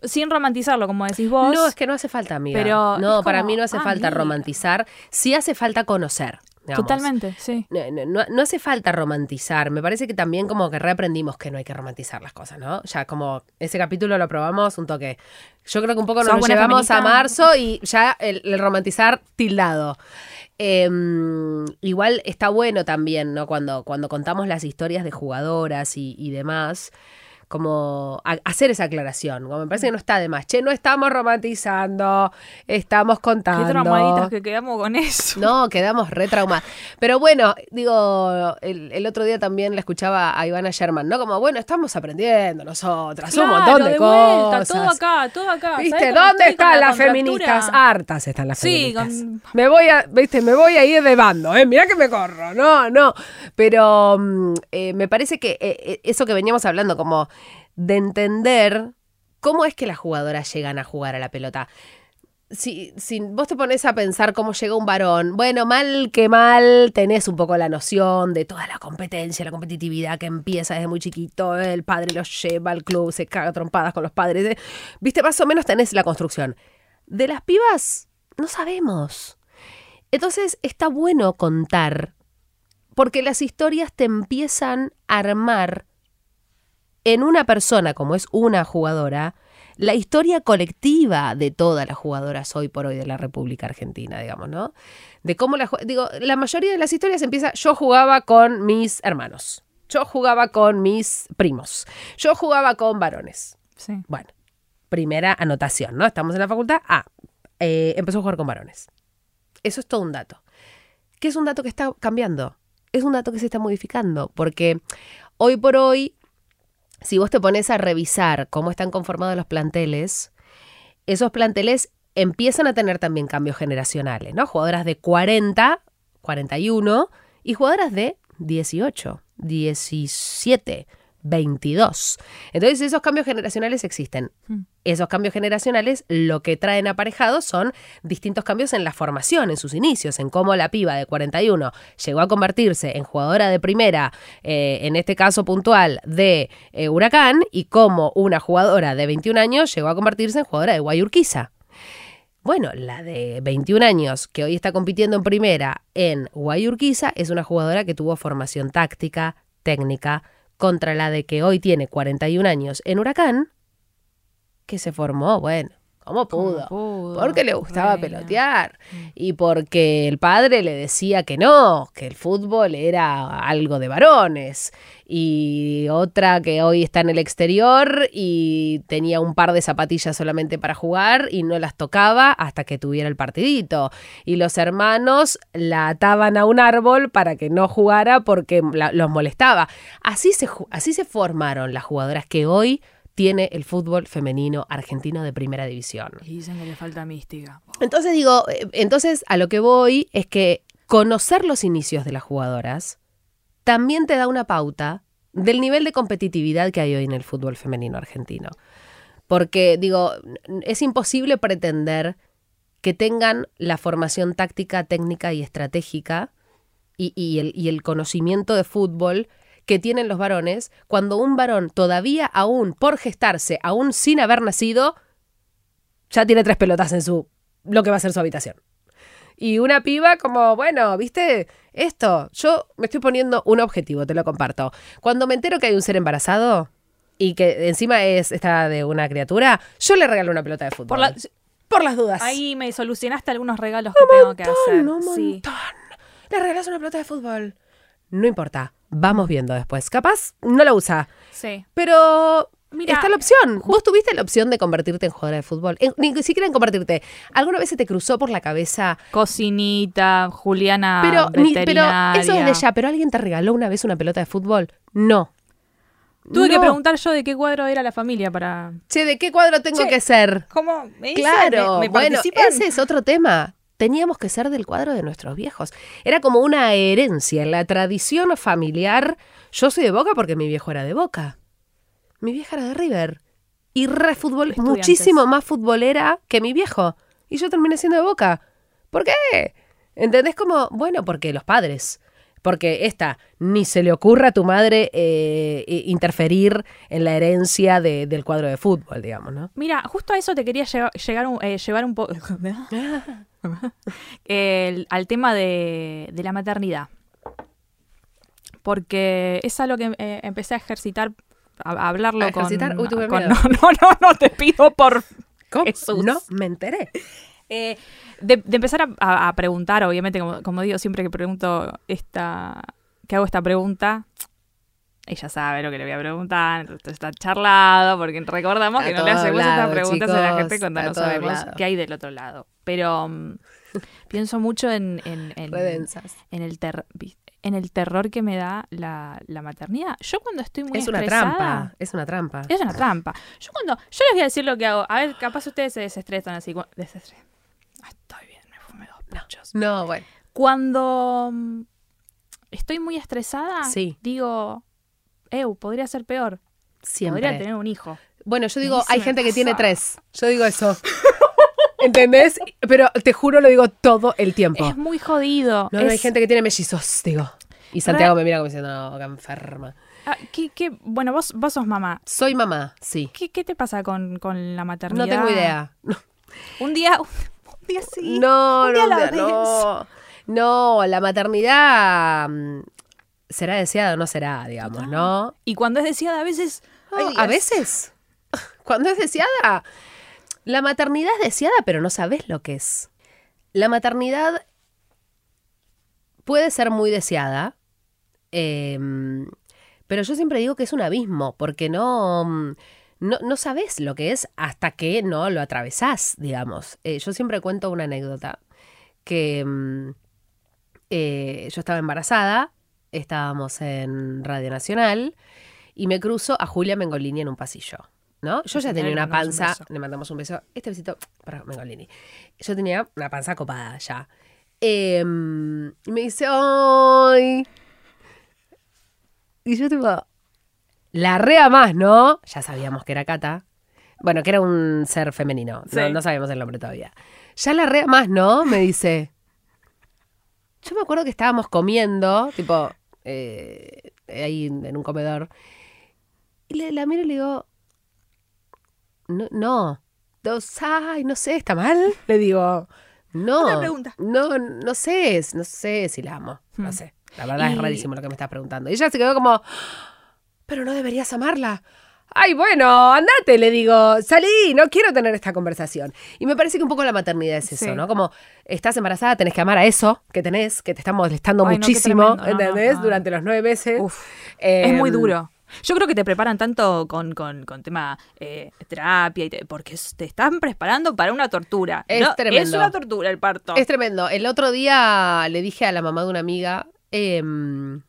Sin romantizarlo, como decís vos. No, es que no hace falta, amiga. Pero no, para como, mí no hace ah, falta romantizar. Sí hace falta conocer. Digamos. Totalmente, sí. No, no- no- hace falta romantizar. Me parece que también como que reaprendimos que no hay que romantizar las cosas, ¿no? Ya como ese capítulo lo probamos un toque. Yo creo que un poco ¿Sos nos llevamos a marzo y ya el, el romantizar tildado. Em, igual está bueno también, ¿no? Cuando, cuando contamos las historias de jugadoras y, y demás, como a- hacer esa aclaración. Como me parece que no está de más. Che, no estamos romantizando, estamos Qué contando. traumaditas que quedamos con eso. No, quedamos re traumadas. Pero bueno, digo, el, el otro día también la escuchaba a Ivana Sherman, ¿no? Como, bueno, estamos aprendiendo nosotras un Claro, montón de, de vuelta, cosas. todo acá, todo acá. ¿Viste? ¿Sabés cómo ¿Dónde están la las feministas? contractura? Hartas están las Sí, feministas. con- Me voy a, ¿viste? Me voy a ir de bando, ¿eh? Mirá que me corro. No, no. Pero mm, eh, me parece que eh, eh, eso que veníamos hablando, como de entender cómo es que las jugadoras llegan a jugar a la pelota. Si, vos te pones a pensar cómo llega un varón, bueno, mal que mal, tenés un poco la noción de toda la competencia, la competitividad que empieza desde muy chiquito, el padre los lleva al club, se caga trompadas con los padres, eh. viste, más o menos tenés la construcción. De las pibas, no sabemos. Entonces está bueno contar, porque las historias te empiezan a armar en una persona, como es una jugadora, la historia colectiva de todas las jugadoras hoy por hoy de la República Argentina, digamos, ¿no? De cómo la... Digo, la mayoría de las historias empieza, yo jugaba con mis hermanos, yo jugaba con mis primos, yo jugaba con varones. Sí. Bueno, primera anotación, ¿no? Estamos en la facultad. Ah, eh, empezó a jugar con varones. Eso es todo un dato. ¿Qué es un dato que está cambiando? Es un dato que se está modificando, porque hoy por hoy, si vos te pones a revisar cómo están conformados los planteles, esos planteles empiezan a tener también cambios generacionales, ¿no? Jugadoras de 40, 41 y jugadoras de 18, 17, 22. Entonces esos cambios generacionales existen. Hmm. Esos cambios generacionales lo que traen aparejados son distintos cambios en la formación, en sus inicios, en cómo la piba de 41 llegó a convertirse en jugadora de primera, eh, en este caso puntual, de eh, Huracán, y cómo una jugadora de 21 años llegó a convertirse en jugadora de Guayurquiza. Bueno, la de 21 años que hoy está compitiendo en primera en Guayurquiza es una jugadora que tuvo formación táctica, técnica, contra la de que hoy tiene 41 años en Huracán, que se formó, bueno, como pudo. pudo? Porque le gustaba pelotear y porque el padre le decía que no, que el fútbol era algo de varones. Y otra que hoy está en el exterior y tenía un par de zapatillas solamente para jugar y no las tocaba hasta que tuviera el partidito. Y los hermanos la ataban a un árbol para que no jugara porque la- los molestaba. Así se, ju- así se formaron las jugadoras que hoy tiene el fútbol femenino argentino de primera división. Y dicen que le falta mística. Entonces digo, eh, entonces a lo que voy es que conocer los inicios de las jugadoras también te da una pauta del nivel de competitividad que hay hoy en el fútbol femenino argentino. Porque digo, es imposible pretender que tengan la formación táctica, técnica y estratégica y, y el, y el conocimiento de fútbol que tienen los varones cuando un varón todavía aún por gestarse, aún sin haber nacido, ya tiene tres pelotas en su lo que va a ser su habitación. Y una piba como, bueno, viste, esto, yo me estoy poniendo un objetivo, te lo comparto. Cuando me entero que hay un ser embarazado y que encima es esta de una criatura, yo le regalo una pelota de fútbol. Por la- Por las dudas. Ahí me solucionaste algunos regalos que tengo que hacer. Un montón. Sí. Le regalas una pelota de fútbol. No importa, vamos viendo después. Capaz no la usa, Sí. pero Mira, está la opción. ¿Vos tuviste la opción de convertirte en jugadora de fútbol? En- ni siquiera en convertirte. ¿Alguna vez se te cruzó por la cabeza? Cocinita, Juliana. pero, ni- pero eso es de ya. ¿Pero alguien te regaló una vez una pelota de fútbol? No. Tuve que preguntar yo de qué cuadro era la familia para. Che, ¿de qué cuadro tengo Che, que ser? ¿Cómo? ¿Me? Claro, ¿Me, me bueno, ese es otro tema. Teníamos que ser del cuadro de nuestros viejos. Era como una herencia, en la tradición familiar. Yo soy de Boca porque mi viejo era de Boca. Mi vieja era de River. Y re Estudiantes. muchísimo más futbolera que mi viejo. Y yo terminé siendo de Boca. ¿Por qué? ¿Entendés como, bueno, porque los padres. Porque esta, ni se le ocurra a tu madre eh, interferir en la herencia de- del cuadro de fútbol, digamos, ¿no? Mira, justo a eso te quería llevar, llegar un, eh, llevar un poco. al tema de, de la maternidad. Porque es algo que eh, empecé a ejercitar, a, a hablarlo ¿A ejercitar? con. Uy, tuve con- miedo. no, no, no, no, te pido por. ¿Cómo? Jesús. No, me enteré. Eh, de, de empezar a, a- a preguntar, obviamente, como, como digo siempre que pregunto esta. que hago esta pregunta. Ella sabe lo que le voy a preguntar, está charlado, porque recordamos A que no le hacemos estas preguntas a la gente cuando no sabemos qué hay del otro lado. Pero mm, pienso mucho en, en, en- en el ter- en el terror que me da la, la maternidad. Yo cuando estoy muy Es una trampa, es una trampa. Es una trampa. Yo cuando. Yo les voy a decir lo que hago. A ver, capaz ustedes se desestresan así. cu- Desestre- Ah, Estoy bien, me fumé dos puchos. No, bueno. Cuando mm, estoy muy estresada, Sí. digo, Eu, podría ser peor. Siempre. Podría tener un hijo. Bueno, yo digo, hay gente que tiene tres. Yo digo eso. ¿Entendés? Pero te juro, lo digo todo el tiempo. Es muy jodido. No, no, hay gente que tiene mellizos, digo. Y Santiago me mira como diciendo, no, qué enferma. Ah, ¿qué- qué- Bueno, vos, vos sos mamá. Soy mamá, sí. ¿Qué, qué te pasa con, con la maternidad? No tengo idea. Un día, día sí. no, un día a no, la vez. no. No, la maternidad mm, será deseada o no será, digamos, ¿no? Y cuando es deseada, a veces. Ay, a veces, cuando es deseada, la maternidad es deseada, pero no sabes lo que es. La maternidad puede ser muy deseada, em, pero yo siempre digo que es un abismo, porque no, mm, no, no sabes lo que es hasta que no lo atravesás, digamos. Eh, yo siempre cuento una anécdota que mm, eh, yo estaba embarazada, estábamos en Radio Nacional y me cruzo a Julia Mengolini en un pasillo. ¿No? Yo ya tenía una un panza, le mandamos un beso. Este besito para Mengolini. Yo tenía una panza copada ya. Y me dice, ¡ay! Y yo tipo, la rea más, ¿no? Ya sabíamos que era Cata. Bueno, que era un ser femenino. No, Sí. no sabíamos el nombre todavía. Ya la rea más, ¿no? Me dice. Yo me acuerdo que estábamos comiendo, tipo, eh, ahí en un comedor. Y le, la miro y le digo, no, no. Dos, ay, no sé, ¿está mal? Le digo, no. Otra pregunta. No, no sé, no sé si la amo. No Hmm. sé. La verdad es rarísimo lo que me estás preguntando. Y ella se quedó como, pero no deberías amarla. Ay, bueno, andate, le digo, salí, no quiero tener esta conversación. Y me parece que un poco la maternidad es eso, Sí. ¿no? Como estás embarazada, tenés que amar a eso que tenés, que te está molestando Ay, no, qué muchísimo. No, no, ¿entendés? no. Durante los nueve meses. Uf, es muy Em, duro. Yo creo que te preparan tanto con, con, con tema eh, terapia y te- porque te están preparando para una tortura. Es No, Es tremendo. una tortura el parto. Es tremendo. El otro día le dije a la mamá de una amiga, em,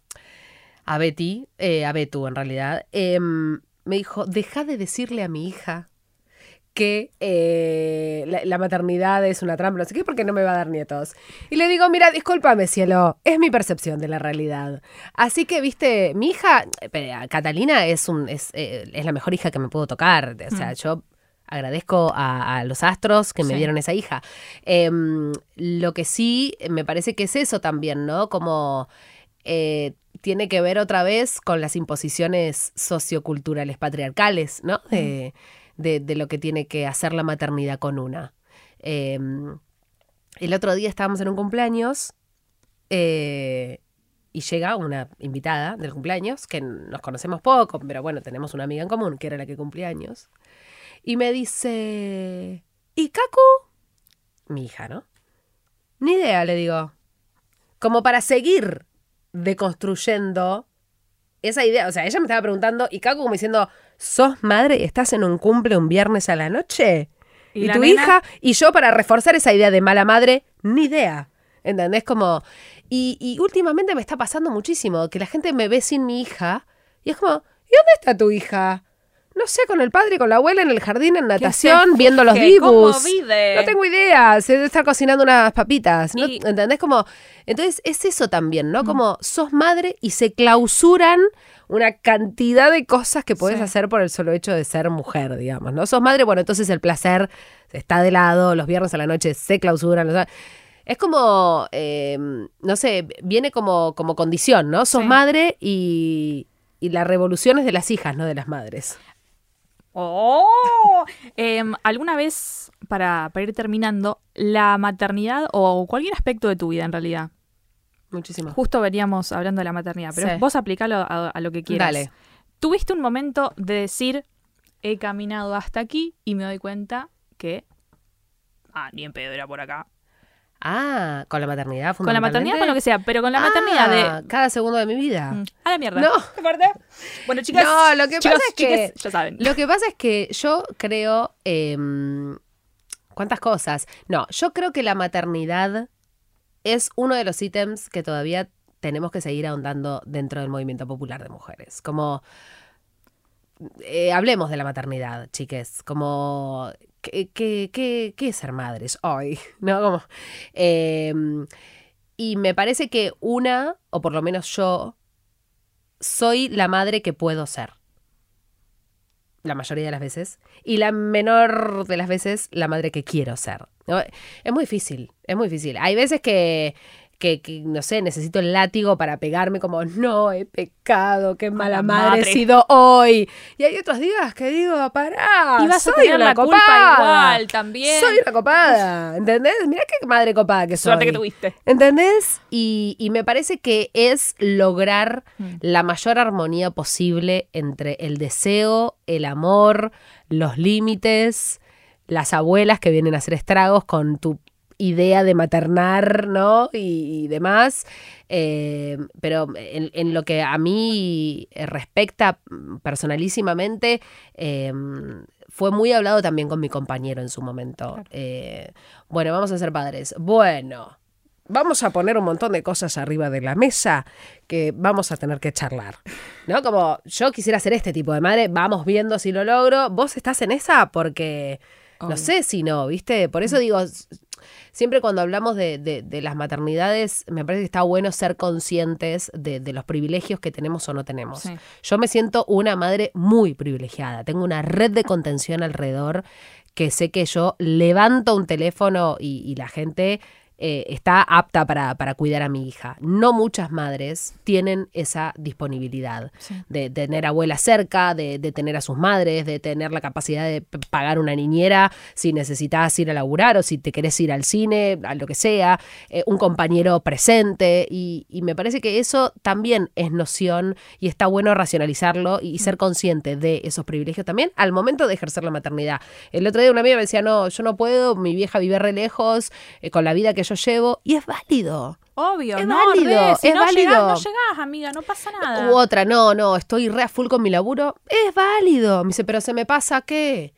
a Betty, eh, a Betu en realidad, em, me dijo, deja de decirle a mi hija que eh, la, la maternidad es una trampa, no sé qué, porque no me va a dar nietos. Y le digo, mira, discúlpame, cielo, es mi percepción de la realidad. Así que, viste, mi hija, eh, Catalina, es, un, es, eh, es la mejor hija que me puedo tocar. O sea, Mm. yo agradezco a, a los astros que me Sí. dieron esa hija. Em, lo que sí me parece que es eso también, ¿no? Como tiene que ver otra vez con las imposiciones socioculturales patriarcales, ¿no? De, de- de lo que tiene que hacer la maternidad con una. Em, el otro día estábamos en un cumpleaños eh, y llega una invitada del cumpleaños, que nos conocemos poco, pero bueno, tenemos una amiga en común, que era la que cumplía años. Y me dice, ¿y Kaku? Mi hija, ¿no? Ni idea, le digo. Como para seguir deconstruyendo esa idea. O sea, ella me estaba preguntando, y Kaku como diciendo, ¿sos madre y estás en un cumple un viernes a la noche? ¿Y Y, la tu nena? hija, y yo para reforzar esa idea de mala madre, ni idea. ¿Entendés? Como. Y, y últimamente me está pasando muchísimo que la gente me ve sin mi hija y es como, ¿y dónde está tu hija? No sé, con el padre, con la abuela en el jardín, en natación, viendo los vive? No tengo idea, se debe estar cocinando unas papitas. ¿no? Y- ¿Entendés? Como, entonces es eso también, Mm. ¿no? Como sos madre y se clausuran una cantidad de cosas que podés Sí. hacer por el solo hecho de ser mujer, digamos, ¿no? Sos madre, bueno, entonces el placer está de lado, los viernes a la noche se clausuran. o sea, es como, eh, no sé, viene como, como condición, ¿no? Sos Sí. madre y, y la revolución es de las hijas, no de las madres. ¡Oh! Em, ¿Alguna vez, para, para ir terminando, la maternidad o cualquier aspecto de tu vida en realidad? Muchísimo. Justo veníamos hablando de la maternidad, pero Sí. vos aplicalo a, a lo que quieras. Dale. ¿Tuviste un momento de decir, he caminado hasta aquí y me doy cuenta que... Ah, ni en pedo era por acá. Ah, con la maternidad, Con la maternidad, con lo que sea, pero con la maternidad Ah, de... Cada segundo de mi vida. Mm, A la mierda. No. Bueno, chicas. No, lo que chicos, pasa es que- chiques, ya saben. Lo que pasa es que yo creo. em, ¿Cuántas cosas? No, yo creo que la maternidad es uno de los ítems que todavía tenemos que seguir ahondando dentro del movimiento popular de mujeres. Como. eh, hablemos de la maternidad, chiques. Como. ¿Qué, qué, qué- es ser madres hoy? ¿No? Em, y me parece que una, o por lo menos yo, soy la madre que puedo ser la mayoría de las veces, y la menor de las veces la madre que quiero ser. Es muy difícil, es muy difícil. Hay veces que, que, que, no sé, necesito el látigo para pegarme como, no, he pecado, qué mala madre he sido hoy. Y hay otros días que digo, pará, Y vas a soy tener una la culpa copada. igual también. Soy una copada, ¿entendés? Mirá qué madre copada que soy. Suerte que tuviste. ¿Entendés? Y, y me parece que es lograr Mm. la mayor armonía posible entre el deseo, el amor, los límites, las abuelas que vienen a hacer estragos con tu idea de maternar, ¿no? Y, y demás. Eh, pero en, en lo que a mí respecta mm, personalísimamente, eh, fue muy hablado también con mi compañero en su momento. Claro. Eh, bueno, vamos a ser padres. Bueno, vamos a poner un montón de cosas arriba de la mesa que vamos a tener que charlar. ¿No? Como yo quisiera ser este tipo de madre, vamos viendo si lo logro. ¿Vos estás en esa? Porque no sé si no, ¿viste? Por eso digo, s- siempre cuando hablamos de, de- de las maternidades, me parece que está bueno ser conscientes de, de los privilegios que tenemos o no tenemos. Sí. Yo me siento una madre muy privilegiada. Tengo una red de contención alrededor que sé que yo levanto un teléfono y, y la gente eh, está apta para, para cuidar a mi hija. No muchas madres tienen esa disponibilidad Sí. de tener abuelas cerca, de, de tener a sus madres, de tener la capacidad de pagar una niñera si necesitas ir a laburar o si te querés ir al cine, a lo que sea, eh, un compañero presente y, y me parece que eso también es noción y está bueno racionalizarlo y ser consciente de esos privilegios también al momento de ejercer la maternidad. El otro día una amiga me decía, no, yo no puedo, mi vieja vive re lejos, eh, con la vida que yo llevo y es válido. Obvio, Es no, válido, re, si es no válido. Llegás, no llegás, amiga, no pasa nada. U otra, no, no, estoy re a full con mi laburo. Es válido. Me dice, pero se me pasa qué?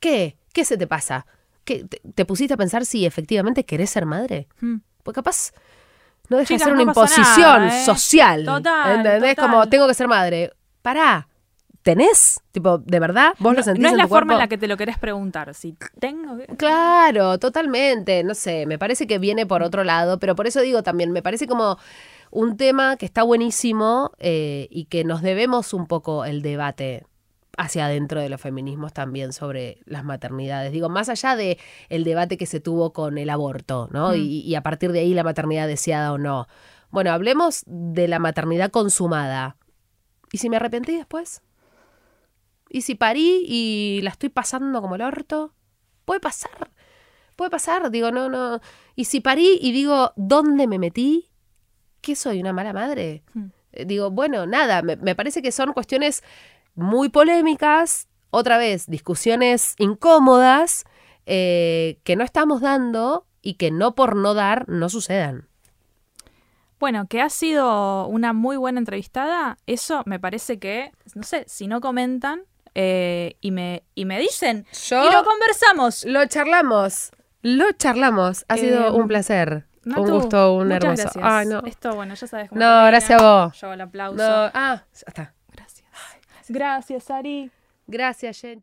¿Qué? ¿Qué se te pasa? ¿Qué? ¿Te, te pusiste a pensar si efectivamente querés ser madre? Mm. Pues capaz no deja de ser una no imposición nada, ¿eh? social. Total, ¿Entendés? total. Como tengo que ser madre. Pará. ¿Tenés? Tipo, ¿de verdad? ¿Vos lo sentís no es en la tu forma en la que te lo querés preguntar. Si tengo que... Claro, totalmente. No sé, me parece que viene por otro lado, pero por eso digo también, me parece como un tema que está buenísimo eh, y que nos debemos un poco el debate hacia adentro de los feminismos también sobre las maternidades. Digo, más allá de el debate que se tuvo con el aborto, ¿no? Mm. Y, y a partir de ahí la maternidad deseada o no. Bueno, hablemos de la maternidad consumada. ¿Y si me arrepentí después? ¿Y si parí y la estoy pasando como el orto? Puede pasar. Puede pasar. Digo, no, no. ¿Y si parí y digo, ¿dónde me metí? ¿Qué soy? ¿Una mala madre? Hmm. Eh, Digo, bueno, nada. Me, me parece que son cuestiones muy polémicas. Otra vez, discusiones incómodas eh, que no estamos dando y que no por no dar no sucedan. Bueno, que ha sido una muy buena entrevistada, eso me parece que, no sé, si no comentan eh, y, me, y me dicen, Yo- y lo conversamos. Lo charlamos. Lo charlamos. Ha sido Eh, un placer. Natu, un gusto, un hermoso. Gracias. No. Esto, bueno, ya sabes cómo No, gracias a vos. Yo el aplauso. No, ah, ya está. Gracias. Gracias, Ari. Gracias, Jen.